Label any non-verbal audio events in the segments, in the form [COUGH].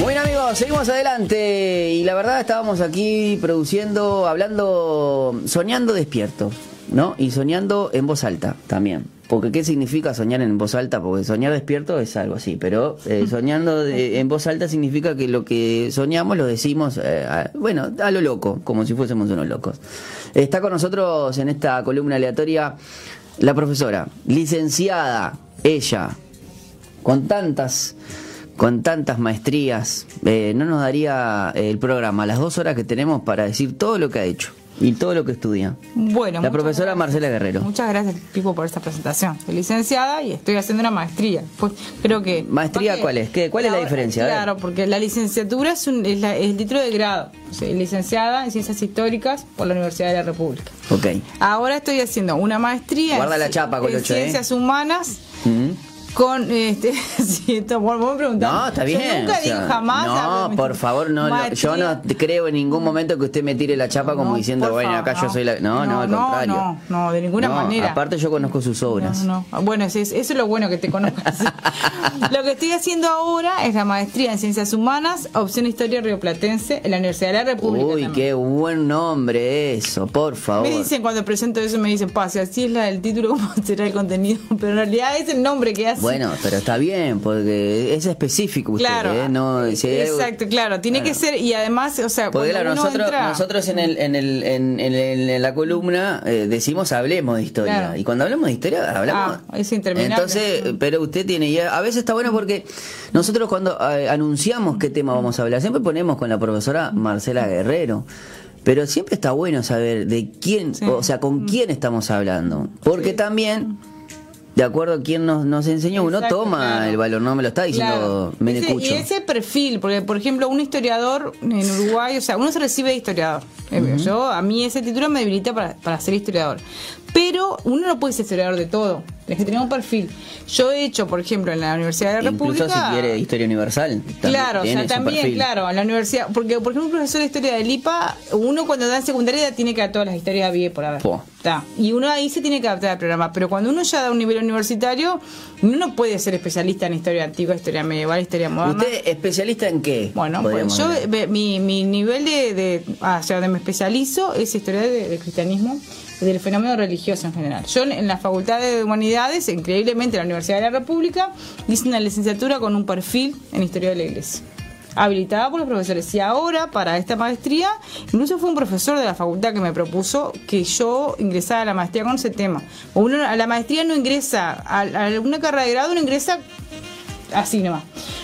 Bueno amigos, seguimos adelante y la verdad estábamos aquí produciendo, hablando, soñando despierto, ¿no? Y soñando en voz alta también. Porque ¿qué significa soñar en voz alta? Porque soñar despierto es algo así, pero eh, [LAUGHS] soñando de- en voz alta significa que lo que soñamos lo decimos, eh, a- bueno, a lo loco, como si fuésemos unos locos. Está con nosotros en esta columna aleatoria la profesora, licenciada, ella, con tantas con tantas maestrías, eh, no nos daría eh, el programa las dos horas que tenemos para decir todo lo que ha hecho y todo lo que estudia. Bueno, La profesora gracias. Marcela Guerrero. Muchas gracias, Pipo, por esta presentación. Soy licenciada y estoy haciendo una maestría. Pues creo que. ¿Maestría cuál es? ¿Qué- cuál es la diferencia? Claro, porque la licenciatura es, un, es, la- es el título de grado. Soy licenciada en Ciencias Históricas por la Universidad de la República. Ok. Ahora estoy haciendo una maestría Guarda en, la ¿eh? Ciencias Humanas. Con este [LAUGHS] sí, esto, vos me preguntás. No, está Yo bien. nunca o sea, digo jamás. No, por favor, no. lo- yo no creo en ningún momento que usted me tire la chapa como diciendo, bueno, favor, acá yo soy la. No, no, No, al contrario. no, no, de ninguna manera. Aparte, yo conozco sus obras. No, no. Bueno, eso es, eso es lo bueno que te conozcas. [LAUGHS] [LAUGHS] lo que estoy haciendo ahora es la maestría en Ciencias Humanas, opción Historia Rioplatense, en la Universidad de la República. Uy, también. qué buen nombre eso, por favor. Me dicen cuando presento eso, me dicen, pase, así es la del título, cómo será el contenido. Pero en realidad es el nombre que hace. Bueno, pero está bien, porque es específico usted, Claro, ¿eh? No, si hay algo- exacto, claro, tiene Claro. que ser, y además, o sea, Porque claro, nosotros, entra- nosotros en, el, en, el, en, en la columna eh, decimos hablemos de historia. Claro. Y cuando hablamos de historia, hablamos. Ah, es interminable. Entonces, pero usted tiene. Y a veces está bueno porque nosotros cuando eh, anunciamos qué tema vamos a hablar, siempre ponemos con la profesora Marcela Guerrero. Pero siempre está bueno saber de quién, Sí. o sea, con quién estamos hablando. Porque también, de acuerdo a quién nos, nos enseñó, uno toma claro. el valor, no me lo está diciendo Claro. Ese- Menecucho. y ese perfil, porque por ejemplo, un historiador en Uruguay, o sea, uno se recibe de historiador. Eh, Yo, a mí ese título me debilita para, para ser historiador. Pero uno no puede ser historiador de todo. Tienes que tener un perfil. Yo he hecho, por ejemplo, en la Universidad de la Incluso República. si quiere historia universal. Claro, o sea, también, claro, en la universidad, porque por ejemplo un profesor de historia del IPA, uno cuando da en secundaria tiene que dar todas las historias bien por haber. Y uno ahí se tiene que adaptar al programa, pero cuando uno ya da un nivel universitario, uno no puede ser especialista en historia antigua, historia medieval, historia moderna. ¿Usted especialista en qué? Bueno, pues yo, mi, mi nivel de, de, ah, o sea, donde me especializo es historia de- del cristianismo y del fenómeno religioso en general. Yo en, la Facultad de Humanidades, increíblemente en la Universidad de la República, hice una licenciatura con un perfil en historia de la iglesia. Habilitada por los profesores. Y ahora, para esta maestría, incluso fue un profesor de la facultad que me propuso que yo ingresara a la maestría con ese tema. Uno a la maestría no ingresa, a, a carrera de grado uno ingresa así nomás.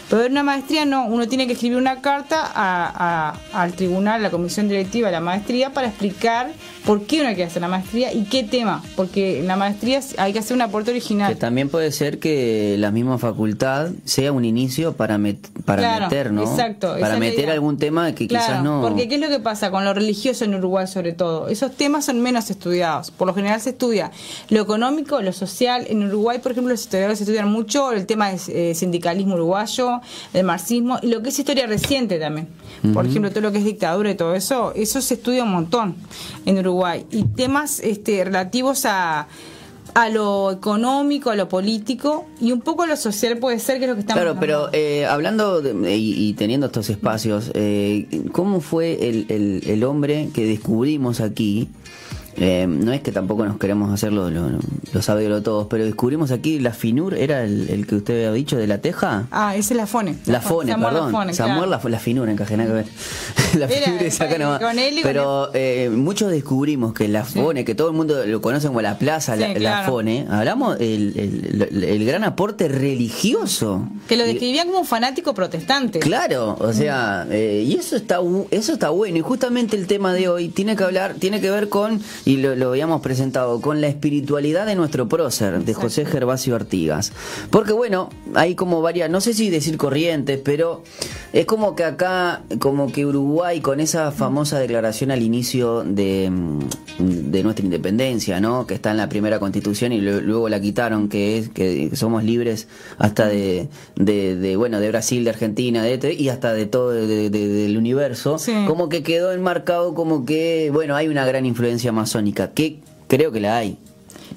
Pero en una maestría no, uno tiene que escribir una carta a- a- al tribunal, a la comisión directiva de la maestría para explicar por qué uno quiere hacer la maestría y qué tema. Porque en la maestría hay que hacer un aporte Que original. también puede ser que la misma facultad sea un inicio para, met- para Claro, meter, ¿no? exacto, Para meter algún tema que Claro, quizás no. Porque ¿qué es lo que pasa con lo religioso en Uruguay sobre todo? Esos temas son menos estudiados. Por lo general se estudia lo económico, lo social. En Uruguay, por ejemplo, los historiadores estudian mucho el tema del eh, sindicalismo uruguayo, el marxismo y lo que es historia reciente también. Por ejemplo, todo lo que es dictadura y todo eso, eso se estudia un montón en Uruguay. Y temas este, relativos a a lo económico, a lo político y un poco a lo social puede ser que es lo que estamos Claro, pero hablando. eh, hablando de- y, y teniendo estos espacios, eh, ¿cómo fue el, el- el hombre que descubrimos aquí? Eh, no es que tampoco nos queremos hacerlo, lo, lo todos, pero descubrimos aquí la FINUR, ¿era el, el que usted había dicho de la Teja? Ah, ese es la FONE. La Fone, Samuel perdón. Samuel claro. la, la Finura, encaje nada [LAUGHS] que ver. la Era, Finura es acá nomás. Pero eh, muchos descubrimos que la Fone, que todo el mundo lo conoce como la plaza, Sí, la. Fone, hablamos el, el, el- gran aporte religioso. Que lo describían como un fanático protestante. Claro, o sea, eh, y eso está eso está bueno y justamente el tema de hoy tiene que hablar, tiene que ver con y lo, lo habíamos presentado con la espiritualidad de nuestro prócer de José Gervasio Artigas, porque bueno, hay como varias, no sé si decir corrientes, pero es como que acá, como que Uruguay con esa famosa declaración al inicio de, mm, de nuestra independencia, ¿no? Que está en la primera constitución y luego la quitaron, que es que somos libres hasta de, de, de, bueno de Brasil, de Argentina, de y hasta de todo de- de- del universo, Sí. como que quedó enmarcado como que bueno hay una gran influencia masónica, que creo que la hay.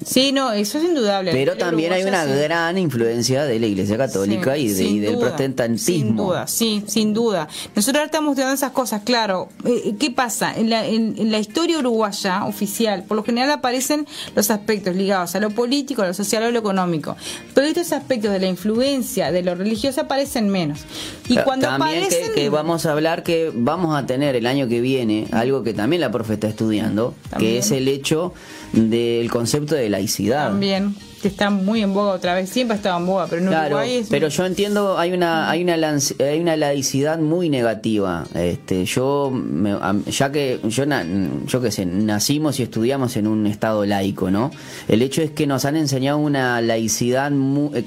Sí, no, eso es indudable. Pero también hay una gran influencia de la Iglesia Católica y, del protestantismo. Sin duda, sí, sin duda. Nosotros ahora estamos estudiando esas cosas, claro. Eh, ¿Qué pasa? En la, en, la historia uruguaya oficial, por lo general aparecen los aspectos ligados a lo político, a lo social o a lo económico. Pero estos aspectos de la influencia de lo religioso aparecen menos. Y cuando también que, vamos a hablar que vamos a tener el año que viene algo que también la profe está estudiando, que es el hecho del concepto de laicidad. También que está muy en boga otra vez, siempre ha estado en boga, pero en claro, Uruguay Pero yo entiendo, hay una hay una hay una laicidad muy negativa. Este, yo ya que yo yo qué sé, nacimos y estudiamos en un estado laico, ¿no? El hecho es que nos han enseñado una laicidad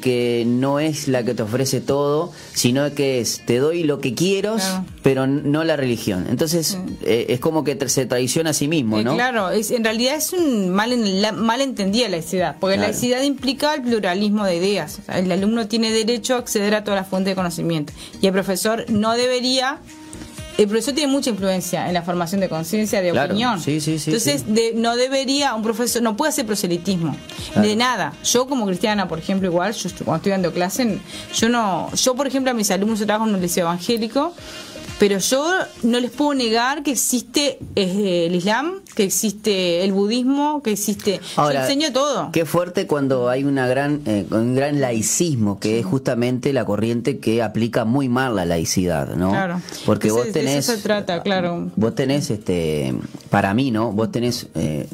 que no es la que te ofrece todo, sino que es te doy lo que quiero, pero no la religión. Entonces, eh, es como que se traiciona a sí mismo, eh, ¿no? claro, es, en realidad es un mal mal entendida laicidad, porque la laicidad implica el pluralismo de ideas. el alumno tiene derecho a acceder a toda la fuente de conocimiento y el profesor no debería el profesor tiene mucha influencia en la formación de conciencia, de opinión. Sí, sí, sí, Entonces, no debería, un profesor no puede hacer proselitismo de nada. Yo como cristiana, por ejemplo, igual, yo cuando estoy dando clase, yo no, yo por ejemplo a mis alumnos trabajo en un liceo evangélico pero yo no les puedo negar que existe eh, el Islam, que existe el budismo, que existe... yo enseño todo. Qué fuerte cuando hay una gran, eh, un gran laicismo, que es justamente la corriente que aplica muy mal la laicidad, ¿no? Claro. Porque vos tenés... De eso se trata, claro. Vos tenés, este, para mí, ¿no? Vos tenés... Eh,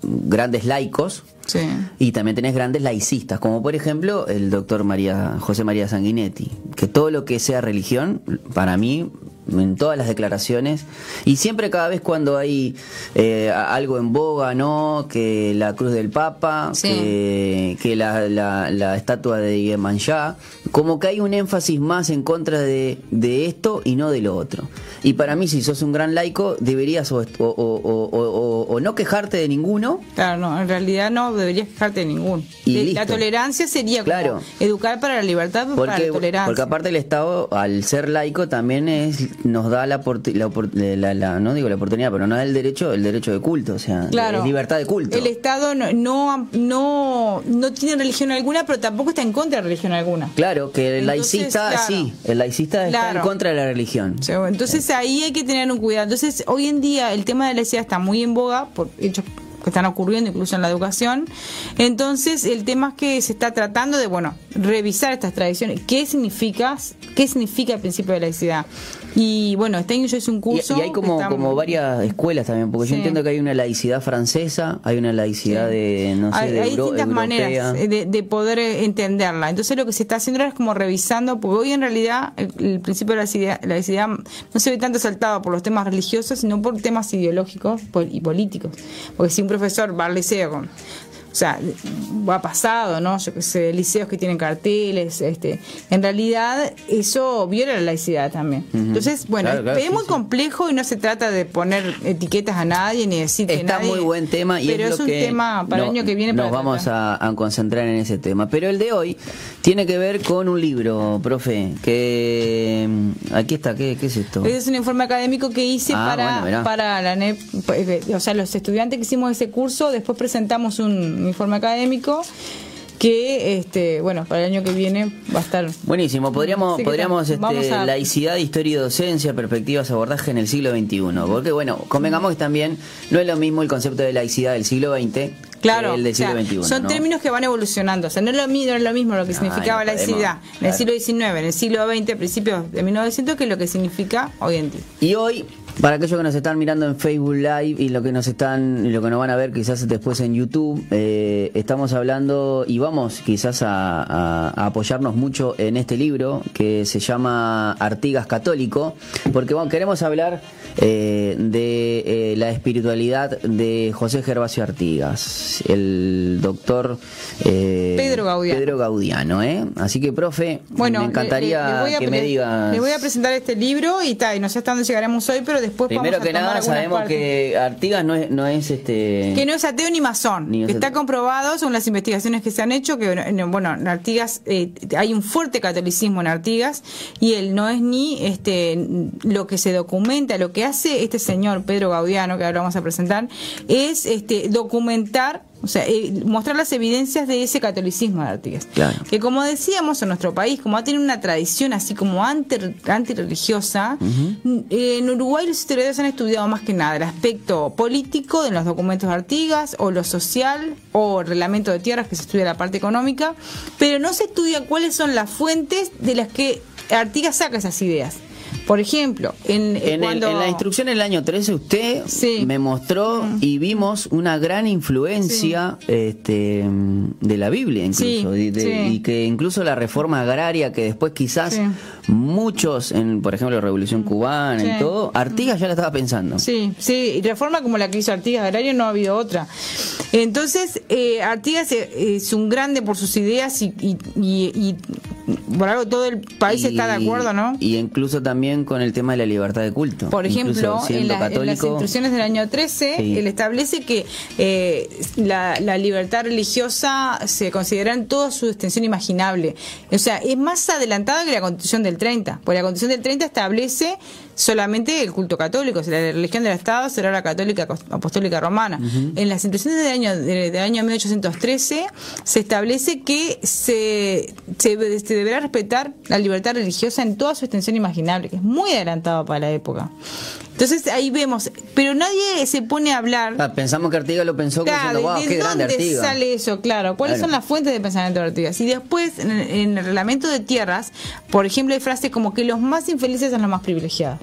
grandes laicos sí. y también tenés grandes laicistas, como por ejemplo el doctor María, José María Sanguinetti, que todo lo que sea religión, para mí en todas las declaraciones y siempre cada vez cuando hay eh, algo en boga, ¿no? Que la cruz del Papa, que, la, la, estatua de Yemanjá, como que hay un énfasis más en contra de, de, esto y no de lo otro. Y para mí, si sos un gran laico, deberías o, o, no quejarte de ninguno. Claro, no, en realidad no deberías quejarte de ninguno. Y la tolerancia sería claro. educar para la libertad, para la tolerancia. Porque aparte el Estado, al ser laico, también es nos da la, la, no digo la oportunidad, pero no da el derecho, el derecho de culto, o sea, claro, libertad de culto. El Estado no, no, no, tiene religión alguna, pero tampoco está en contra de religión alguna. Claro, que el laicista, sí, el laicista está en contra de la religión. entonces ahí hay que tener un cuidado. Entonces, hoy en día el tema de la laicidad está muy en boga por hechos que están ocurriendo incluso en la educación. Entonces, el tema es que se está tratando de, bueno, revisar estas tradiciones. ¿Qué significa, qué significa el principio de laicidad? Y bueno, este año yo hice un curso. Y, hay como, como varias escuelas también, porque yo entiendo que hay una laicidad francesa, hay una laicidad de, no sé, hay, hay distintas maneras de, poder entenderla. Entonces lo que se está haciendo ahora es como revisando, porque hoy en realidad el, principio de la laicidad, no se ve tanto saltado por los temas religiosos, sino por temas ideológicos y políticos. Porque si un profesor va al liceo con sea, ha pasado, ¿no? Yo que sé, liceos que tienen carteles, este, en realidad eso viola la laicidad también. Entonces, bueno, es muy complejo y no se trata de poner etiquetas a nadie ni decir que Está muy buen tema y pero es, un tema para el año que viene. Nos vamos a, concentrar en ese tema. Pero el de hoy tiene que ver con un libro, profe, que mm, aquí está, ¿qué, es esto? Es un informe académico que hice ah, para, para la NEP, eh, o sea, los estudiantes que hicimos ese curso, después presentamos un un informe académico que este bueno para el año que viene va a estar buenísimo podríamos podríamos este, laicidad historia y docencia perspectivas abordaje en el siglo XXI porque bueno convengamos que también no es lo mismo el concepto de laicidad del siglo XX Claro, el del siglo XXI, son términos que van evolucionando. O sea, no es lo mismo, es lo, mismo lo que significaba laicidad en el siglo XIX, en el siglo XX, principios de 1900, que lo que significa hoy en día. Y hoy para aquellos que nos están mirando en Facebook Live y lo que nos están y lo que nos van a ver quizás después en YouTube, eh, estamos hablando y vamos quizás a, apoyarnos mucho en este libro que se llama Artigas Católico, porque bueno, queremos hablar eh, de eh, la espiritualidad de José Gervasio Artigas, el doctor Pedro Gaudiano. Pedro Gaudiano Así que, profe, bueno, me encantaría que me diga. Le voy a presentar este libro y tal, y no sé hasta dónde llegaremos hoy, pero Primero que nada sabemos que Artigas no es, no es este que no es ateo ni masón, que está comprobado son las investigaciones que se han hecho que bueno, en Artigas eh, hay un fuerte catolicismo en Artigas y él no es ni este lo que se documenta, lo que hace este señor Pedro Gaudiano que ahora vamos a presentar es este documentar O sea, eh, mostrar las evidencias de ese catolicismo de Artigas. Claro. Que como decíamos en nuestro país, como ha tenido una tradición así como anti, antirreligiosa, eh, en Uruguay los historiadores han estudiado más que nada el aspecto político de los documentos de Artigas, o lo social, o el reglamento de tierras, que se estudia la parte económica, pero no se estudia cuáles son las fuentes de las que Artigas saca esas ideas. Por ejemplo, en, eh, En, el- cuando- en la instrucción del año 13 usted Sí. me mostró y vimos una gran influencia este, de la Biblia incluso Sí, y, de- sí. y que incluso la reforma agraria que después quizás muchos en por ejemplo la Revolución Cubana y todo Artigas ya la estaba pensando. Sí, sí, y reforma como la que hizo Artigas Agrario no ha habido otra. Entonces, eh, Artigas eh, es un grande por sus ideas y, y, y- y por algo todo el país está de acuerdo, ¿no? Y incluso también con el tema de la libertad de culto. Por ejemplo, en, la- en las católico, instrucciones del año 13, Sí. él establece que eh, la, la libertad religiosa se considera en toda su extensión imaginable. O sea, es más adelantada que la Constitución del 30, porque la Constitución del 30 establece solamente el culto católico, o sea, la religión del Estado será la católica apostólica romana. En las instrucciones del año, de- del año 1813 se establece que se, se, se deberá respetar la libertad religiosa en toda su extensión imaginable, que es muy adelantado para la época. Entonces ahí vemos, pero nadie se pone a hablar. Ah, pensamos que Artigas lo pensó Claro, diciendo, wow, ¿de qué grande dónde Artigas. sale eso? Claro, ¿cuáles Claro. son las fuentes de pensamiento de Artigas? Y después, en el reglamento de tierras, por ejemplo, hay frases como que los más infelices son los más privilegiados.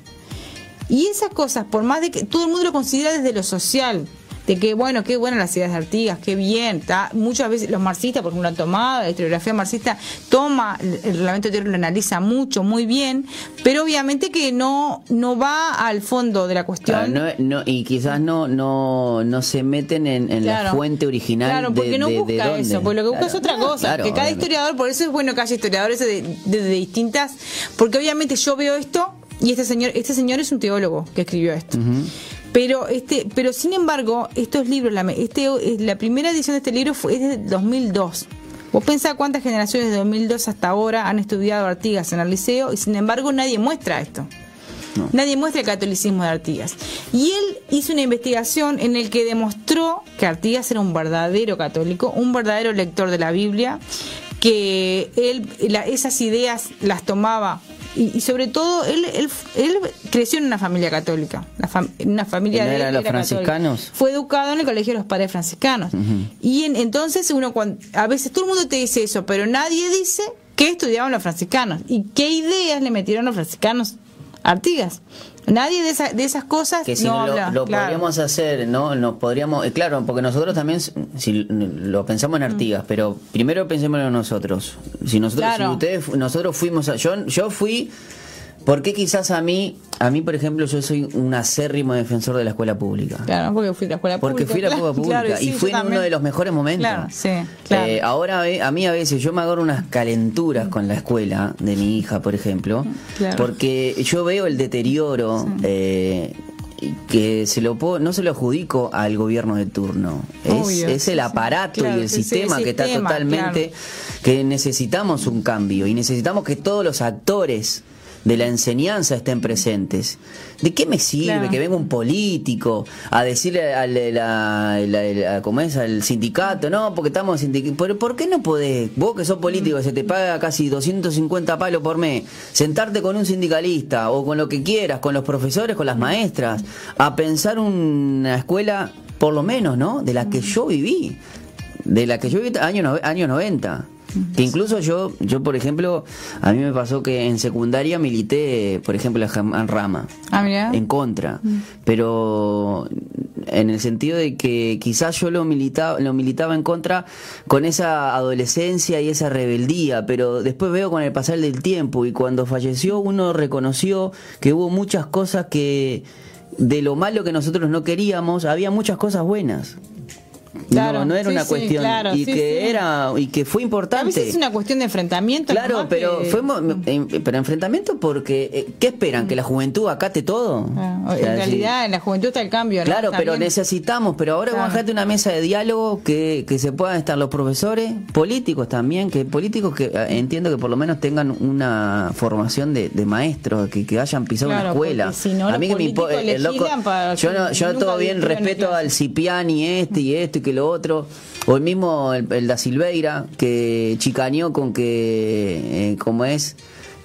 Y esas cosas, por más de que todo el mundo lo considera desde lo social, de que, bueno, qué buenas las ideas de Artigas, qué bien, ta. muchas veces los marxistas, por ejemplo, lo han tomado, la historiografía marxista toma el, reglamento de tierras, lo analiza mucho, muy bien, pero obviamente que no, no va al fondo de la cuestión. Claro, no, no- y quizás no no no se meten en, en la fuente original Claro, porque de, no de- de busca dónde. eso, porque lo que busca Claro. es otra cosa. Que cada obviamente. historiador, por eso es bueno que haya historiadores de distintas, porque obviamente yo veo esto y este señor, este señor es un teólogo que escribió esto. Pero este, pero sin embargo, estos libros, la, este, la primera edición de este libro fue es de 2002. Vos pensás cuántas generaciones de 2002 hasta ahora han estudiado Artigas en el liceo y sin embargo nadie muestra esto. No. Nadie muestra el catolicismo de Artigas. Y él hizo una investigación en el que demostró que Artigas era un verdadero católico, un verdadero lector de la Biblia, que él la- esas ideas las tomaba. Y, y sobre todo, él, él, él creció en una familia católica, la fam- una familia ¿Y no de él los era católica. franciscanos? Fue educado en el colegio de los padres franciscanos. Y en- entonces uno a veces todo el mundo te dice eso, pero nadie dice qué estudiaban los franciscanos y qué ideas le metieron los franciscanos a Artigas. Nadie de, esa- de esas cosas que si no lo, habla. lo claro. podríamos hacer, ¿no? Nos podríamos, eh, claro, porque nosotros también, si lo pensamos en Artigas, pero primero pensémoslo nosotros. Si nosotros, Mm. Claro. si ustedes, nosotros fuimos, a, yo, yo fui, porque quizás a mí, a mí por ejemplo, yo soy un acérrimo defensor de la escuela pública. Claro, porque fui a la escuela Porque pública. fui a la escuela [LAUGHS] pública claro, sí, y yo fue en uno de los mejores momentos. Claro, sí, claro. Eh, ahora a mí a veces yo me agarro unas calenturas con la escuela de mi hija, por ejemplo, Claro. porque yo veo el deterioro eh, que se lo puedo- no se lo adjudico al gobierno de turno. Es, Obvio, es sí, el sí. aparato Claro, y el sí, sí, sistema el que está totalmente que necesitamos un cambio y necesitamos que todos los actores de la enseñanza estén presentes. ¿De qué me sirve Claro. que venga un político a decirle al, ¿cómo es? al sindicato? No, porque estamos sindicatos. ¿Por, ¿Por qué no podés, vos que sos político, se te paga casi 250 palos por mes, sentarte con un sindicalista o con lo que quieras, con los profesores, con las maestras, a pensar una escuela, por lo menos, ¿no? De la que yo viví de la que yo viví año, no- año 90. Que incluso yo, yo por ejemplo, a mí me pasó que en secundaria milité, por ejemplo, en Rama, Ah, mirá. en contra. Pero en el sentido de que quizás yo lo militaba, lo militaba en contra con esa adolescencia y esa rebeldía, pero después veo con el pasar del tiempo y cuando falleció uno reconoció que hubo muchas cosas que de lo malo que nosotros no queríamos, había muchas cosas buenas. Claro, no, no era sí, una sí, cuestión claro, y sí, que era y que fue A importante. veces es una cuestión de enfrentamiento. Claro, pero que- fue mo- en- pero enfrentamiento porque eh, ¿qué esperan? que la juventud acate todo. Ah, O sea, en realidad, en la juventud está el cambio, ¿no? Claro, pero necesitamos, pero ahora Claro. bajate una mesa de diálogo que, que se puedan estar los profesores, políticos también, que políticos que eh, entiendo que por lo menos tengan una formación de, de maestros, que, que hayan pisado Claro, una escuela. si no, a mí que me el loco, yo no, yo todo bien respeto al Cipiani este y esto y que lo otro. O el mismo, el, da Silveira, que chicaneó con que, eh, como es,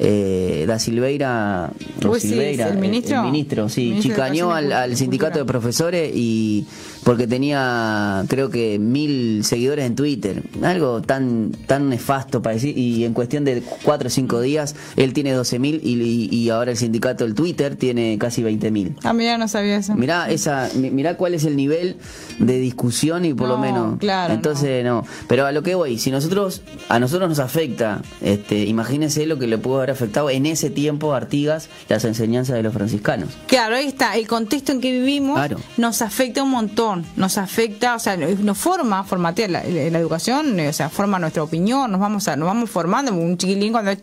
eh, da Silveira, Uy, sí, Silveira, ¿el ministro? el ministro, sí, Ministro y al, sindicato de profesores y porque tenía, creo que mil seguidores en Twitter, algo tan tan nefasto para decir, y en cuestión de cuatro o cinco días, él tiene 12 mil y, y- y ahora el sindicato, el Twitter, tiene casi 20 mil. Ah, mira, no sabía eso. Mirá, esa, mi- mirá cuál es el nivel de discusión y por lo No, menos. claro, Entonces, no. Pero a lo que voy, si nosotros, a nosotros nos afecta, este, imagínense lo que le pudo haber afectado en ese tiempo a Artigas las enseñanzas de los franciscanos. Claro, ahí está. El contexto en que vivimos Claro. nos afecta un montón. Nos afecta, o sea, nos forma, formatea la, la educación, eh, o sea, forma nuestra opinión. Nos vamos a, nos vamos formando. Un chiquilín cuando es-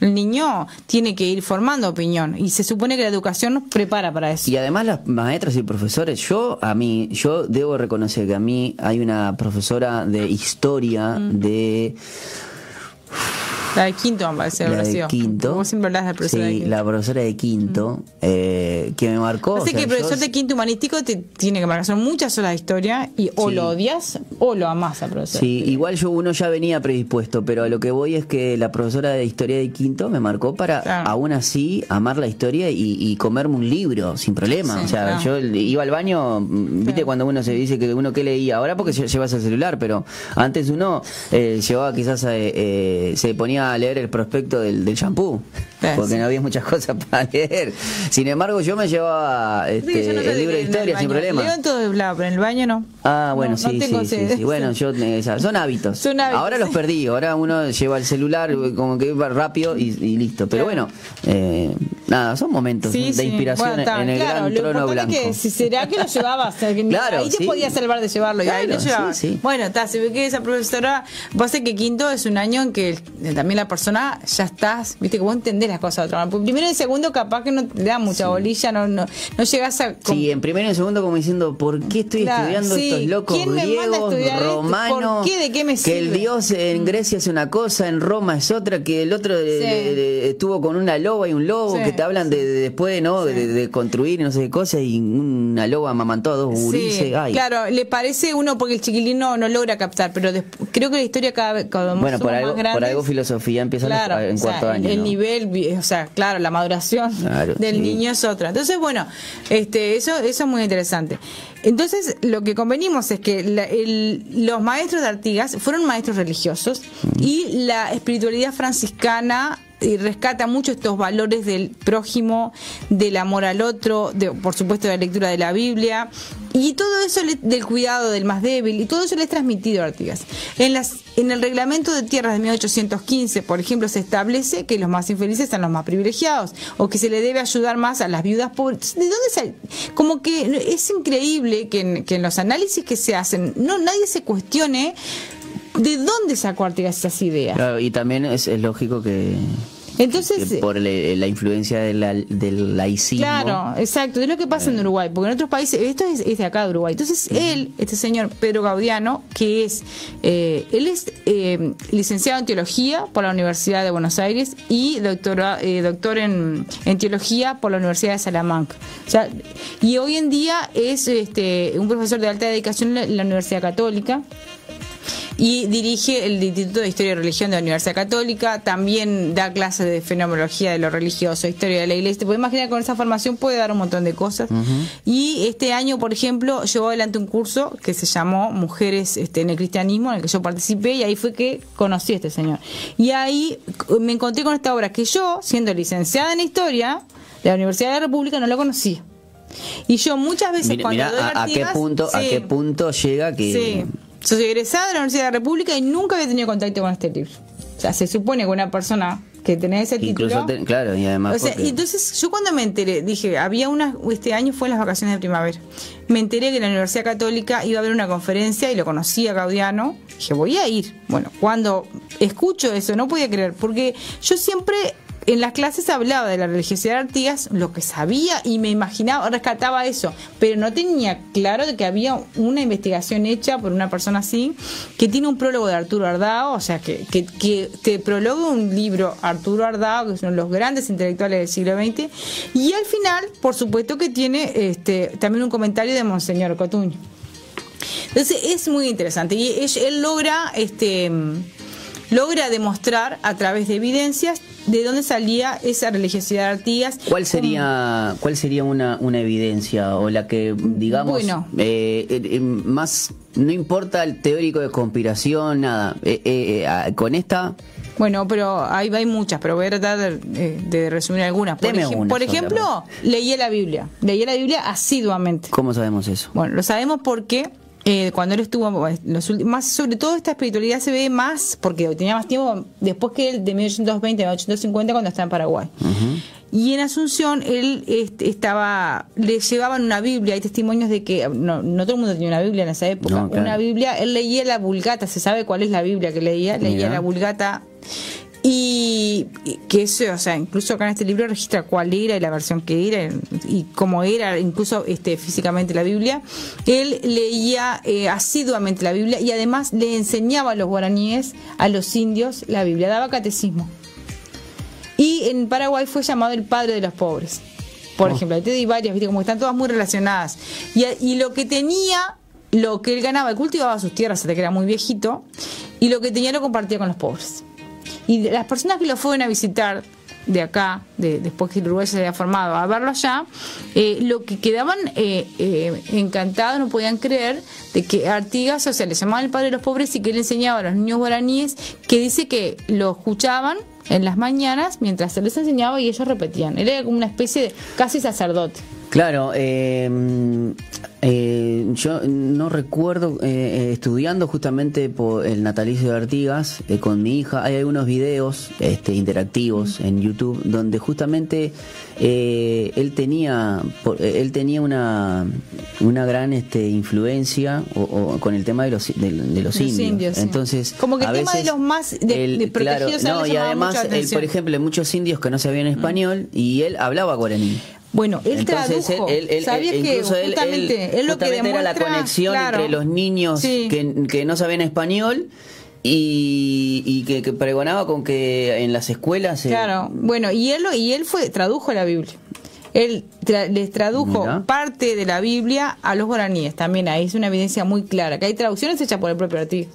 el niño tiene que ir formando opinión y se supone que la educación nos prepara para eso. Y además las maestras y profesores, yo a mí, yo debo reconocer que a mí hay una profesora de historia Mm. de La de quinto, me parece, la de quinto. Vos siempre hablas sí, de quinto. Mm. la profesora de quinto, eh, que me marcó. Así o sea, que el profesor yo- de quinto humanístico te tiene que marcar. Son muchas horas de historia y o Sí. lo odias o lo amas al profesor. Sí, igual yo uno ya venía predispuesto, pero a lo que voy es que la profesora de historia de quinto me marcó para Claro. aún así amar la historia y, y comerme un libro sin problema. Sí, o sea, claro. yo iba al baño, mm, viste cuando uno se dice que uno que leía, ahora porque lle- llevas el celular, pero antes uno eh, llevaba quizás, a, eh, se ponía a leer el prospecto del, del shampoo. Porque sí. no había muchas [LAUGHS] cosas para leer. Sin embargo, yo me llevaba este, no el libro de historia sin problema. Leo en todo lado, pero en el baño no. Ah, bueno, No, no sí, tengo sí, sí. Bueno, yo, eh, son hábitos. [LAUGHS] Son hábitos, Ahora los perdí. Ahora uno lleva el celular como que va rápido y, y listo. Pero Claro. bueno, eh, nada, son momentos Sí, de sí. inspiración Bueno, está, en el claro, gran trono blanco. que si será que lo llevabas, sea, que Claro, ahí te sí. podías salvar de llevarlo y ahí lo Claro, llevabas. Bueno, está, se ve que esa profesora, pasa que quinto es un año en que eh, también la persona ya estás, viste, que vos entendés las cosas de otra manera. Primero y segundo capaz que no te da mucha bolilla, no, no, no llegas a... Sí, en primero y en segundo como diciendo, ¿por qué estoy Claro, estudiando estos locos ¿Quién me manda a griegos, romanos? ¿Por qué? ¿De qué me Que el sirve? Mm. dios en Grecia es una cosa, en Roma es otra, que el otro eh, Sí. le- le- estuvo con una loba y un lobo, que te hablan de, de después, ¿no? De, de construir y no sé qué cosa, y una loba amamantó a dos gurises. Sí, Ay. claro, le parece uno porque el chiquilín no, no logra captar, pero creo que la historia cada vez cada Bueno, por algo, más por algo filosofía empieza en los- Claro, en o sea, cuarto el- año. El ¿no? nivel, o sea, claro, la maduración Claro, del sí. niño es otra. Entonces, bueno, este, eso, eso es muy interesante. Entonces, lo que convenimos es que la- el- los maestros de Artigas fueron maestros religiosos Mm. y la espiritualidad franciscana eh, rescata mucho estos valores del prójimo, del amor al otro, de, por supuesto de la lectura de la Biblia y todo eso le- del cuidado del más débil y todo eso le es transmitido a Artigas. En, las, en el reglamento de tierras de 1815, por ejemplo, se establece que los más infelices son los más privilegiados o que se le debe ayudar más a las viudas pobres. ¿De dónde sale? Como que es increíble que en, que en los análisis que se hacen no nadie se cuestione de dónde sacó Artigas esas ideas. Claro, y también es, es lógico que, Entonces, por le- la influencia de la- del laicismo. Claro, exacto, es lo que pasa en Uruguay, porque en otros países, esto es, es de acá de Uruguay. Entonces, él, este señor Pedro Gaudiano, que es, eh, él es eh, licenciado en teología por la Universidad de Buenos Aires y doctora, eh, doctor en, en teología por la Universidad de Salamanca. O sea, y hoy en día es este, un profesor de alta dedicación en la Universidad Católica y dirige el Instituto de Historia y Religión de la Universidad Católica, también da clases de fenomenología de lo religioso, historia de la iglesia. Te puedes imaginar que con esa formación puede dar un montón de cosas. Y este año, por ejemplo, llevó adelante un curso que se llamó Mujeres este, en el Cristianismo, en el que yo participé, y ahí fue que conocí a este señor. Y ahí me encontré con esta obra que yo, siendo licenciada en historia de la Universidad de la República, no la conocía. Y yo muchas veces Mira, cuando mira doy a, a qué punto, a qué punto llega que Sí. Soy egresada de la Universidad de la República y nunca había tenido contacto con este libro. O sea, se supone que una persona que tenía ese incluso título... te- claro y además o sea, porque- y entonces yo cuando me enteré, dije, había una, este año fue en las vacaciones de primavera, me enteré que en la Universidad Católica iba a haber una conferencia y lo conocí a Gaudiano, dije, voy a ir. Bueno, cuando escucho eso, no podía creer, porque yo siempre en las clases hablaba de la religiosidad de Artigas, lo que sabía y me imaginaba, rescataba eso, pero no tenía claro de que había una investigación hecha por una persona así, que tiene un prólogo de Arturo Ardao, o sea, que, que, que te prologa un libro Arturo Ardao, que son los grandes intelectuales del siglo XX, y al final, por supuesto que tiene este también un comentario de Monseñor Cotuño. Entonces es muy interesante y él, él logra este logra demostrar a través de evidencias de dónde salía esa religiosidad de Artigas. ¿Cuál sería, cuál sería una, una evidencia o la que, digamos, Bueno. eh, eh, eh, más, no importa el teórico de conspiración, nada, eh, ah, con esta, Bueno, pero hay, hay muchas, pero voy a tratar de, de resumir algunas. Por, una por ejemplo, leía la Biblia. Leía la Biblia asiduamente. ¿cómo sabemos eso? Bueno, lo sabemos porque eh, cuando él estuvo, los ulti- más sobre todo esta espiritualidad se ve más, porque tenía más tiempo después que él de 1820 a 1850 cuando estaba en Paraguay. Y en Asunción él este, estaba, le llevaban una Biblia, hay testimonios de que no, no todo el mundo tenía una Biblia en esa época, No, una Biblia, él leía la Vulgata, se sabe cuál es la Biblia que leía, leía Mira. la Vulgata y que eso, o sea, incluso acá en este libro registra cuál era y la versión que era y cómo era, incluso este físicamente la Biblia. Él leía eh, asiduamente la Biblia y además le enseñaba a los guaraníes, a los indios, la Biblia, daba catecismo. Y en Paraguay fue llamado el padre de los pobres. Por ejemplo, ahí te di varias, ¿viste? como están todas muy relacionadas. Y, y lo que tenía, lo que él ganaba, él cultivaba sus tierras hasta que era muy viejito, y lo que tenía lo compartía con los pobres. Y las personas que lo fueron a visitar de acá, de, después que el Uruguay se había formado, a verlo allá, eh, lo que quedaban eh, eh, encantados, no podían creer de que Artigas, o sea, le llamaban el padre de los pobres y que él enseñaba a los niños guaraníes, que dice que lo escuchaban en las mañanas mientras se les enseñaba y ellos repetían. Él era como una especie de casi sacerdote. Claro, eh, eh, yo no recuerdo eh, eh, estudiando justamente por el natalicio de Artigas eh, con mi hija. Hay algunos videos este, interactivos en YouTube donde justamente eh, él tenía él tenía una una gran este, influencia o, o con el tema de los de, de los Los indios. indios, sí. Entonces Como que el tema de los más de- de claro, protegidos él no, y además él, por ejemplo, hay muchos indios que no sabían español y él hablaba guaraní. Bueno, él Entonces, tradujo. él- él- ¿Sabías él- que incluso él- justamente él- que era la conexión claro. entre los niños Sí. que, que no sabían español y, y que, que pregonaba con que en las escuelas... eh, Claro, bueno, y él, y él fue tradujo la Biblia. Él tra- les tradujo Mira. parte de la Biblia a los guaraníes. También ahí es una evidencia muy clara, que hay traducciones hechas por el propio Artigas.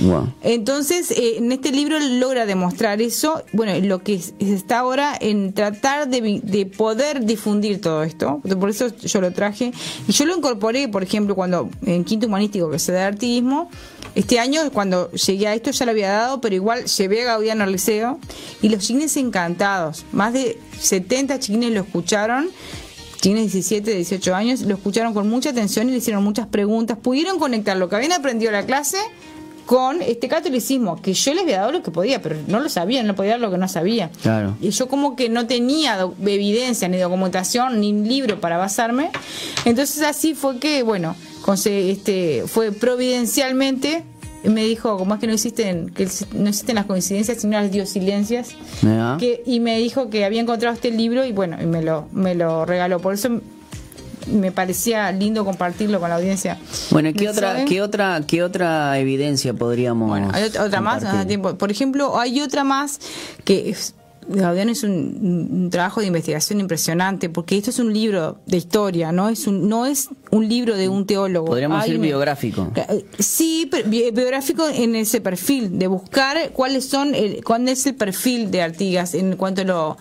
Wow. Entonces, eh, en este libro logra demostrar eso. Bueno, lo que es- está ahora en tratar de, de poder difundir todo esto. Por eso yo lo traje. Y yo lo incorporé, por ejemplo, cuando en Quinto Humanístico, que se da artiguismo, este año, cuando llegué a esto, ya lo había dado, pero igual llevé a Gaudiano al liceo. Y los chiquines encantados. Más de 70 chiquines lo escucharon. De 17, 18 años, lo escucharon con mucha atención y le hicieron muchas preguntas. Pudieron conectar lo que habían aprendido en la clase con este catolicismo, que yo les había dado lo que podía, pero no lo sabían, no podía dar lo que no sabía. Claro. Y yo como que no tenía evidencia, ni documentación, ni libro para basarme. Entonces así fue que, bueno, este, fue providencialmente, me dijo, como es que no existen, que no existen las coincidencias, sino las diosilencias, que, y me dijo que había encontrado este libro y bueno, y me lo, me lo regaló. Por eso me parecía lindo compartirlo con la audiencia. Bueno, ¿qué ¿Me otra, saben? qué otra, qué otra evidencia podríamos? Bueno, hay otra, otra más, tiempo. Por ejemplo, hay otra más que es, Gaudiano es un, un trabajo de investigación impresionante, porque esto es un libro de historia, no es un, no es un libro de un teólogo. Podríamos Hay decir un- biográfico. Eh, Sí, pero bi- biográfico en ese perfil, de buscar cuáles son, el, cuál es el perfil de Artigas en cuanto a lo...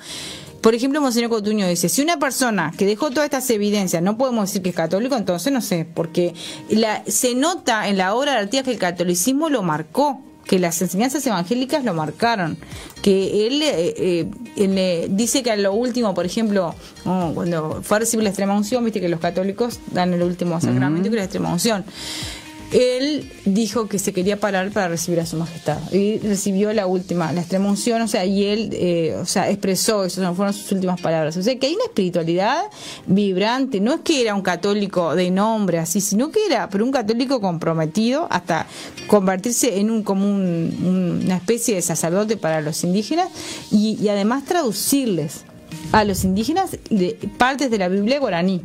Por ejemplo, Monseñor Cotuño dice, si una persona que dejó todas estas evidencias, no podemos decir que es católico, entonces no sé, porque la, se nota en la obra de Artigas que el catolicismo lo marcó, que las enseñanzas evangélicas lo marcaron, que él, eh, eh, él, eh, dice que a lo último, por ejemplo, oh, cuando fue a recibir la extrema unción, viste que los católicos dan el último sacramento, que es la extrema unción él dijo que se quería parar para recibir a su majestad y recibió la última, la extrema unción, o sea, y él, eh, o sea, expresó, esas fueron sus últimas palabras. O sea, que hay una espiritualidad vibrante, no es que era un católico de nombre así, sino que era, pero un católico comprometido hasta convertirse en un como un- una especie de sacerdote para los indígenas y, y además traducirles a los indígenas de partes de la Biblia guaraní.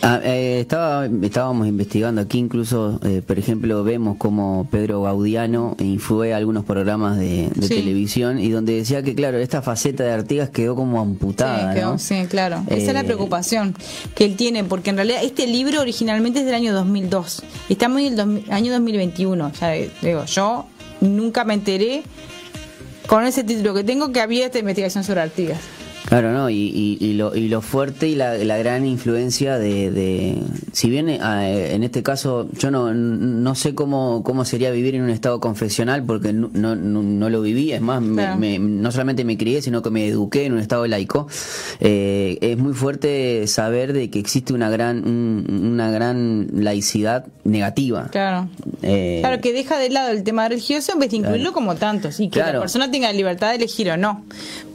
Ah, eh, estaba, estábamos investigando aquí, incluso, eh, por ejemplo, vemos como Pedro Gaudiano influye algunos programas de, de Sí. televisión y donde decía que, claro, esta faceta de Artigas quedó como amputada. Sí, quedó- ¿no? sí, claro. Esa es la Eh, preocupación que él tiene, porque en realidad este libro originalmente es del año 2002. Estamos en el dos- año 2021. O sea, digo, yo nunca me enteré con ese título que tengo que había esta investigación sobre Artigas. Claro, ¿no? Y, y, y lo, y lo fuerte y la, la gran influencia de, de si bien eh, en este caso yo no, no sé cómo, cómo sería vivir en un estado confesional porque no, no, no- lo viví, es más, me- Claro. me- no solamente me crié, sino que me eduqué en un estado laico, eh, es muy fuerte saber de que existe una gran, un- una gran laicidad negativa. Claro. Eh, Claro, que deja de lado el tema religioso en vez de incluirlo Claro. como tantos y que Claro. la persona tenga libertad de elegir o no.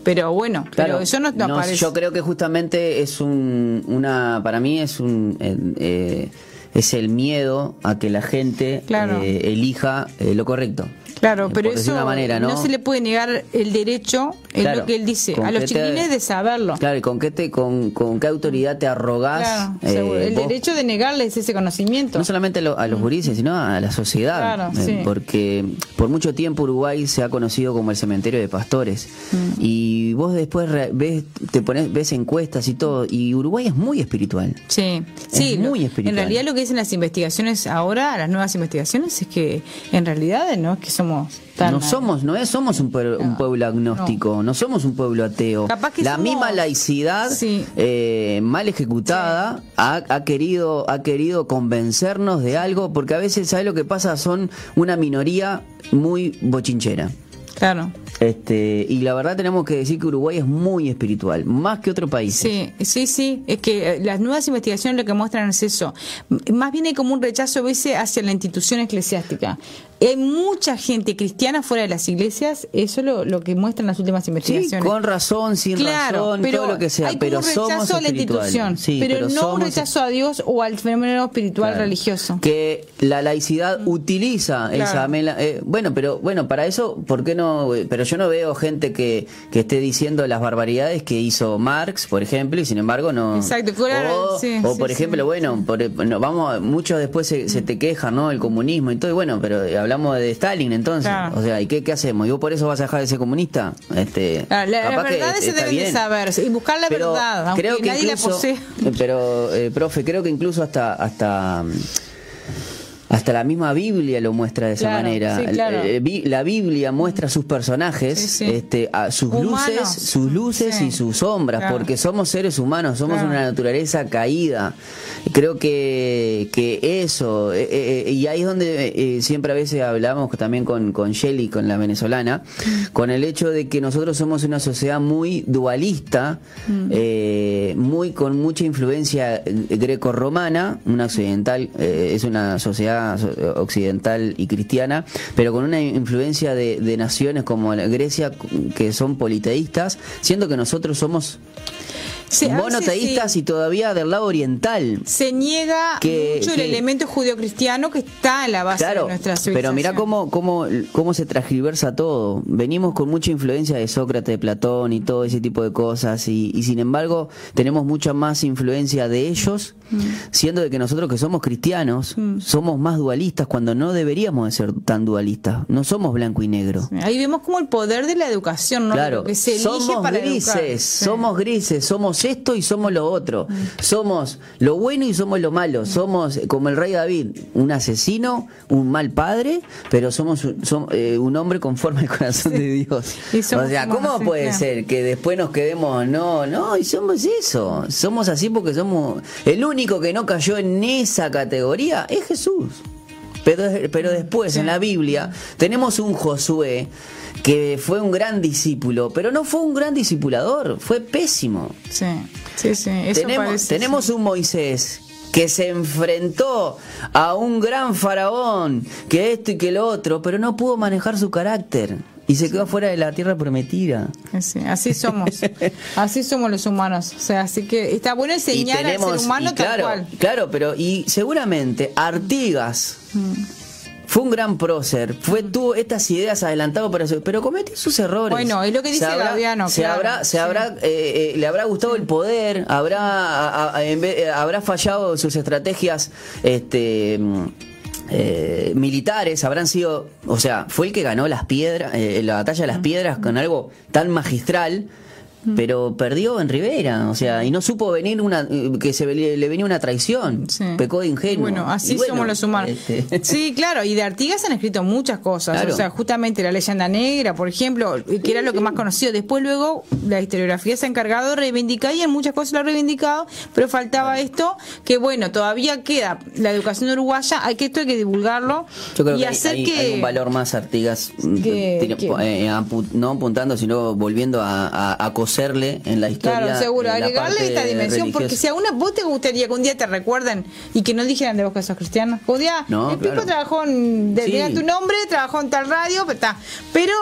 Pero bueno, Claro, pero eso no, no no, aparece. yo creo que justamente es un, una, para mí es un, eh, eh, es el miedo a que la gente Claro. eh, elija eh, lo correcto. Claro, pero por eso manera, ¿no? se le puede negar el derecho, es Claro, lo que él dice, a los chiquilines de saberlo. Claro, y con qué te, con, con qué autoridad te arrogás Claro, eh, el vos- derecho de negarles ese conocimiento. no solamente a, lo- a los gurises, sino a la sociedad. Claro, Eh, sí. Porque por mucho tiempo Uruguay se ha conocido como el cementerio de pastores. Mm. Y vos después re- ves, te pones, ves encuestas y todo. Y Uruguay es muy espiritual. Sí, sí. lo- muy espiritual. En realidad lo que dicen las investigaciones ahora, las nuevas investigaciones, es que en realidad no es que somos tan... No somos, no es, somos un pueblo, un pueblo agnóstico, no. somos un pueblo ateo. Capaz que la somos- misma laicidad Sí. eh, mal ejecutada ha, ha querido ha querido convencernos de algo, porque a veces sabes lo que pasa son una minoría muy bochinchera. Claro. Este, y la verdad tenemos que decir que Uruguay es muy espiritual, más que otro país. Sí, sí, sí. Es que eh, las nuevas investigaciones lo que muestran es eso. Más bien hay como un rechazo a veces hacia la institución eclesiástica. Hay mucha gente cristiana fuera de las iglesias, eso es lo, lo que muestran las últimas Sí, investigaciones. con razón, sin Claro, razón, pero todo lo que sea, hay pero un rechazo somos a la institución, Sí, pero, no un rechazo a Dios o al fenómeno espiritual Claro. religioso. Que la laicidad utiliza Claro. esa mela- eh, bueno, pero bueno, para eso, ¿por qué no? Eh, Pero yo no veo gente que, que esté diciendo las barbaridades que hizo Marx, por ejemplo, y sin embargo no. Exacto, claro, o, sí, o sí, por sí, ejemplo, bueno, por- no, vamos, muchos después se, se te quejan, ¿no? El comunismo y todo, y bueno, pero eh, hablamos de Stalin entonces. Claro. O sea, ¿y qué, qué hacemos? ¿Y vos por eso vas a dejar de ser comunista? Este, Ah, la- las que verdades se deben de saber y buscar la Pero verdad, aunque creo que nadie la incluso- posee. Pero, eh, profe, creo que incluso hasta hasta hasta la misma Biblia lo muestra de esa Claro, manera. sí, claro. Eh, vi- La Biblia muestra sus personajes, Sí, sí. este, a sus Humanos. luces, sus luces y sus sombras, Claro. porque somos seres humanos, somos una naturaleza caída. Creo que, que eso, eh, eh, y ahí es donde eh, siempre a veces hablamos también con, con Shelly, con la venezolana, con el hecho de que nosotros somos una sociedad muy dualista, eh, muy con mucha influencia eh, greco-romana, una occidental, eh, es una sociedad so- occidental y cristiana, pero con una influencia de, de naciones como la Grecia que son politeístas, siendo que nosotros somos A veces monoteístas sí. y todavía del lado oriental. se niega que- mucho el que- elemento judio-cristiano que está en la base Claro, de nuestra civilización. pero mira cómo, cómo, cómo se transgiversa todo. Venimos con mucha influencia de Sócrates, de Platón y todo ese tipo de cosas, y, y sin embargo tenemos mucha más influencia de ellos, Mm. siendo de que nosotros que somos cristianos somos más dualistas cuando no deberíamos de ser tan dualistas. No somos blanco y negro. Ahí vemos como el poder de la educación, ¿no? Claro, Lo que se elige somos para grises, educar. Somos grises, somos esto y somos lo otro. Somos lo bueno y somos lo malo. Somos, como el rey David, un asesino, un mal padre, pero somos un, som- eh, un hombre conforme al corazón de Dios. O sea, ¿cómo así, puede claro. ser que después nos quedemos, no, no, y somos eso? Somos así porque somos... El único que no cayó en esa categoría es Jesús. Pero, pero después en la Biblia tenemos un Josué que fue un gran discípulo, pero no fue un gran discipulador, fue pésimo. Sí, sí, sí. Eso tenemos parece, tenemos un Moisés que se enfrentó a un gran faraón, que esto y que lo otro, pero no pudo manejar su carácter y se quedó fuera de la tierra prometida. sí. Sí, así somos. [LAUGHS] así somos los humanos. O sea, así que está bueno enseñar al ser humano y tal claro, cual. claro, pero y seguramente Artigas fue un gran prócer, fue tuvo estas ideas adelantado para eso, pero cometió sus errores. Bueno, es lo que dice Se habrá- Gaudiano, Se claro, habrá, se sí. habrá, eh, eh, le habrá gustado el poder, habrá, a- a- en vez- eh, habrá fallado sus estrategias, este. mm, eh, militares habrán sido, o sea, fue el que ganó las piedras, eh, la batalla de las piedras con algo tan magistral, pero perdió en Rivera, o sea, y no supo venir una, eh, que se le, le venía una traición, Sí. pecó de ingenuo. Bueno, así bueno, somos los humanos. este, [LAUGHS] Sí, claro, y de Artigas han escrito muchas cosas. Claro. O sea, justamente la leyenda negra, por ejemplo, que era lo que más conocido. Después, luego, la historiografía se ha encargado de reivindicar y en muchas cosas lo ha reivindicado, pero faltaba esto, que bueno, todavía queda la educación uruguaya, hay que esto hay que divulgarlo Yo creo y que hacer hay- que. hay un valor más Artigas, mm, Que- eh, no apuntando, sino volviendo a, a- a coserle en la historia. Claro, seguro, la agregarle esta dimensión, porque si a una vos te gustaría que un día te recuerden y que no dijeran de vos que sos cristiano, un día No, el claro. trabajó en, de, Sí. diga tu nombre, trabajó en tal radio, pero, está. pero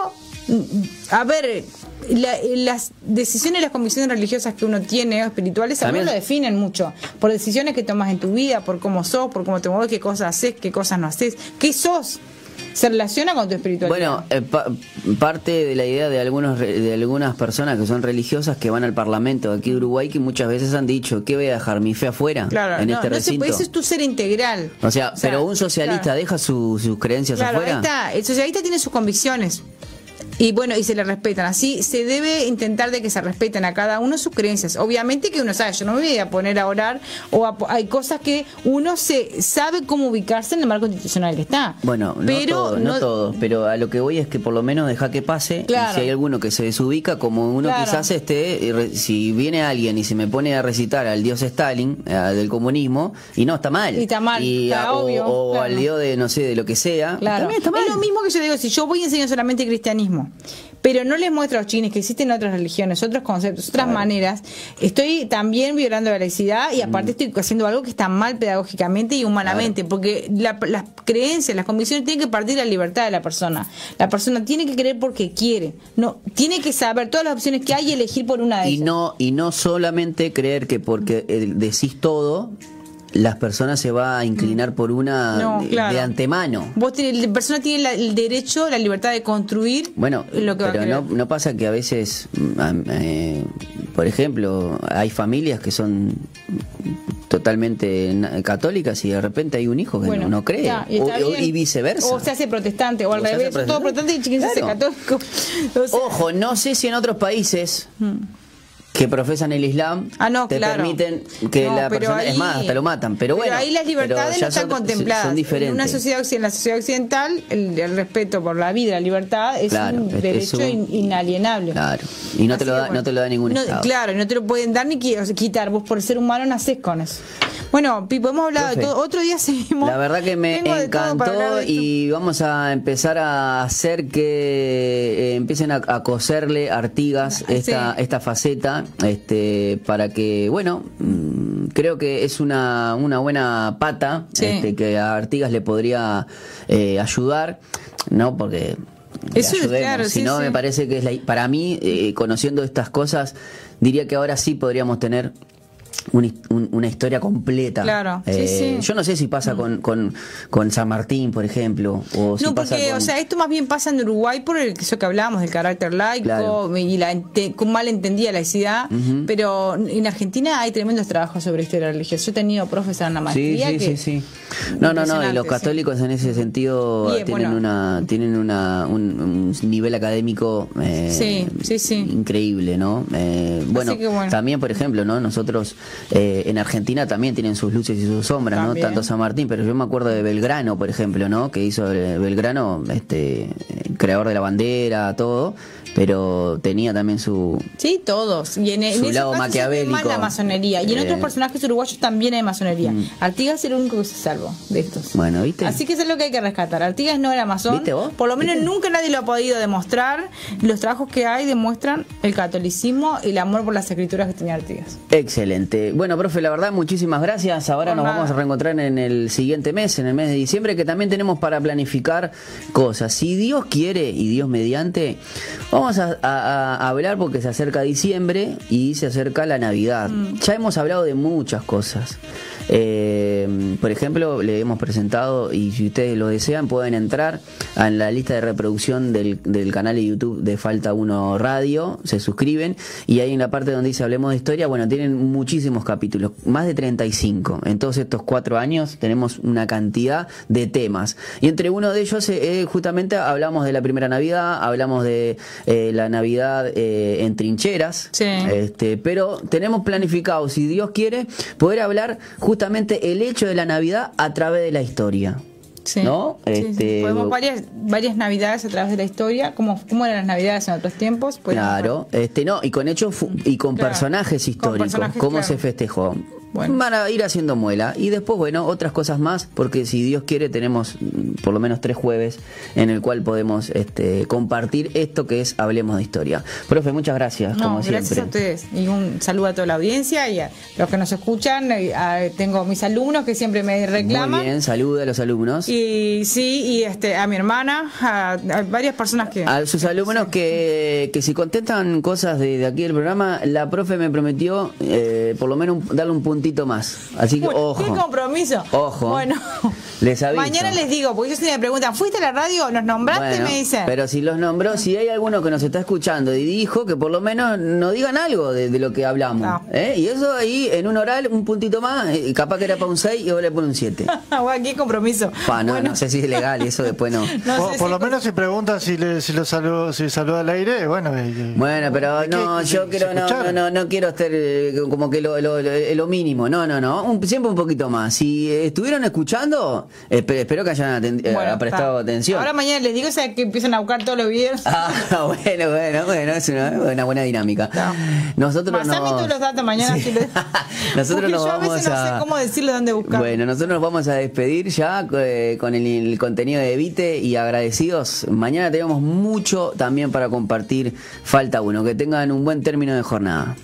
mm, a ver, la- las decisiones y las convicciones religiosas que uno tiene o espirituales a También- lo definen mucho, por decisiones que tomas en tu vida, por cómo sos, por cómo te mueves, qué cosas haces, qué cosas no haces, qué sos. Se relaciona con tu espiritualidad. Bueno, eh, pa- parte de la idea de algunos de algunas personas que son religiosas que van al Parlamento aquí de Uruguay que muchas veces han dicho que voy a dejar mi fe afuera claro, en no, este no se puede, ese es tu ser integral. o sea, pero un socialista claro. deja su- sus creencias Claro, ahí afuera. está. El socialista tiene sus convicciones. Y bueno, y se le respetan. Así se debe intentar de que se respeten a cada uno sus creencias. Obviamente que uno sabe, yo no me voy a poner a orar o a hay cosas que uno se sabe cómo ubicarse en el marco institucional que está. Bueno, no pero todo, no, todo, pero a lo que voy es que por lo menos deja que pase. Claro. Y si hay alguno que se desubica, como uno Claro. quizás esté, si viene alguien y se me pone a recitar al dios Stalin, eh, del comunismo, y no, está mal. Y está mal, Y, está a- o, obvio, o claro. al dios de, no sé, de lo que sea, Claro. también está mal. Es lo mismo que yo digo, si yo voy a enseñar solamente cristianismo, pero no les muestro a los chinos que existen otras religiones, otros conceptos, otras maneras, estoy también violando la laicidad y aparte estoy haciendo algo que está mal pedagógicamente y humanamente, porque la- las creencias, las convicciones tienen que partir de la libertad de la persona. La persona tiene que creer porque quiere, no tiene que saber todas las opciones que hay y elegir por una de Y ellas. no, y no solamente creer que porque eh, decís todo, las personas se va a inclinar por una No, de- claro. de antemano. Vos tenés- la persona tiene la- el derecho, la libertad de construir Bueno, lo que va a pero no, no pasa que a veces, mm, eh, por ejemplo, hay familias que son totalmente católicas y de repente hay un hijo que Bueno, no, no cree. y o, o- y viceversa. O se hace protestante, o al O revés, todo protestante. y chiquín se hace Claro. católico. [LAUGHS] Sea, Ojo, no sé si en otros países que profesan el Islam Ah, no, te claro. permiten que No, la pero persona, es ahí- más, hasta lo matan. Pero, bueno, ahí las libertades pero no están son- contempladas. Son diferentes. En una sociedad, en la sociedad occidental, el, el respeto por la vida, la libertad, es Claro, un es- es derecho un- inalienable. Claro. Y no te, lo da, bueno. no te lo da ningún No, Estado. Claro, y no te lo pueden dar ni quitar. Vos por ser humano nacés con eso. Bueno, Pipo, hemos hablado de todo. Otro día seguimos. La verdad que me Tengo encantó y vamos a empezar a hacer que eh, empiecen a, a coserle Artigas esta, sí. esta faceta este, para que, bueno, mm, creo que es una, una buena pata Sí. este, que a Artigas le podría eh, ayudar, ¿no? Porque... Eso es ayudemos, claro, si sí, no sí. me parece que es la, para mí eh, conociendo estas cosas diría que ahora sí podríamos tener un his- un- una historia completa. Claro, sí, Eh, sí. Yo no sé si pasa con, con, con San Martín, por ejemplo, o si No, pasa porque, con- o sea, esto más bien pasa en Uruguay por el, eso que hablábamos del carácter laico Claro. y la mal entendida laicidad, pero en Argentina hay tremendos trabajos sobre historia religiosa. Yo he tenido profes en la Sí, maestría sí, que... sí, sí. No, no, no, y los sí. católicos en ese sentido Bien, tienen bueno. una tienen una un, un nivel académico eh, Sí, sí, sí. increíble, ¿no? Eh, bueno, bueno. también, por ejemplo, ¿no? Nosotros eh, en Argentina también tienen sus luces y sus sombras, ¿no? Tanto San Martín, pero yo me acuerdo de Belgrano, por ejemplo, ¿no? Que hizo eh, Belgrano, este, creador de la bandera, todo, pero tenía también su Sí, todos. Y en, en Su ese lado caso maquiavélico. más la masonería. Y en Eh. otros personajes uruguayos también hay masonería. Artigas es el único que se salvó de estos. Bueno, ¿viste? Así que eso es lo que hay que rescatar. Artigas no era masón. ¿Viste vos? Por lo menos ¿Viste? nunca nadie lo ha podido demostrar. Los trabajos que hay demuestran el catolicismo y el amor por las escrituras que tenía Artigas. Excelente. Bueno, profe, la verdad, muchísimas gracias. Ahora nos vamos a reencontrar en el siguiente mes, en el mes de diciembre, que también tenemos para planificar cosas. Si Dios quiere. y Dios mediante, vamos a, a- a hablar porque se acerca diciembre y se acerca la Navidad. Ya hemos hablado de muchas cosas. Eh, por ejemplo, le hemos presentado, y si ustedes lo desean, pueden entrar a la lista de reproducción del, del canal de YouTube de Falta 1 Radio, se suscriben, y ahí en la parte donde dice Hablemos de Historia, bueno, tienen muchísimos capítulos, más de 35. En todos estos cuatro años tenemos una cantidad de temas. Y entre uno de ellos, eh, eh, justamente hablamos de la primera Navidad, hablamos de eh, la Navidad eh, en trincheras, Sí. este, pero tenemos planificado, si Dios quiere, poder hablar justamente el hecho de la Navidad a través de la historia. Sí. ¿No? Sí, sí. Este, Podemos varias, varias navidades a través de la historia, como cómo eran las navidades en otros tiempos. Claro, este no, y con hechos y con Claro. personajes Con históricos, personajes, cómo claro. se festejó. Bueno. Van a ir haciendo muela. Y después, bueno, otras cosas más, porque si Dios quiere, tenemos mm, por lo menos tres jueves en el cual podemos este, compartir esto que es Hablemos de Historia. Profe, muchas gracias, No, como gracias siempre. a ustedes. Y un saludo a toda la audiencia y a los que nos escuchan. Y a- tengo mis alumnos que siempre me reclaman. Muy bien, saluda a los alumnos. Y sí, y este a mi hermana, a, a varias personas que... A sus alumnos que, que si contestan cosas de, de aquí del programa, la profe me prometió eh, por lo menos un- darle un puntito más. Así que ojo. ¡Qué compromiso! Ojo. Bueno, Les aviso. mañana les digo, porque ellos si me preguntan, ¿fuiste a la radio? ¿Nos nombraste? Bueno, me dicen. Pero si los nombró, si hay alguno que nos está escuchando y dijo que por lo menos nos digan algo de, de lo que hablamos. No. ¿eh? Y eso ahí en un oral, un puntito más, eh, capaz que era para un 6 y ahora le pone un 7. Bueno, [LAUGHS] qué compromiso. Pa, no, Bueno, no sé si es legal y eso después no. [LAUGHS] no por sé por si- lo menos si pregunta si, le, si lo saludo, si saluda al aire, bueno. eh, Bueno, pero no, ¿Se- yo quiero, no, no, no, no quiero estar eh, como que lo, lo, lo- lo mínimo, no, no, no, un- siempre un poquito más. Si estuvieron escuchando, espe- espero que hayan aten- eh, Bueno, prestado está. atención. Ahora mañana les digo o sea, que empiezan a buscar todos los videos. Ah, [LAUGHS] bueno, bueno, bueno, es una, una buena dinámica. No. Nosotros Pasame nos... todos los datos mañana. Sí. si les- [LAUGHS] Nosotros nos yo a vamos veces no a... sé cómo decirle dónde buscar. Bueno, nosotros nos vamos a despedir ya eh, con el, el contenido de Evite y agradecidos. Mañana tenemos mucho también para compartir. Falta uno. Que tengan un buen término de jornada.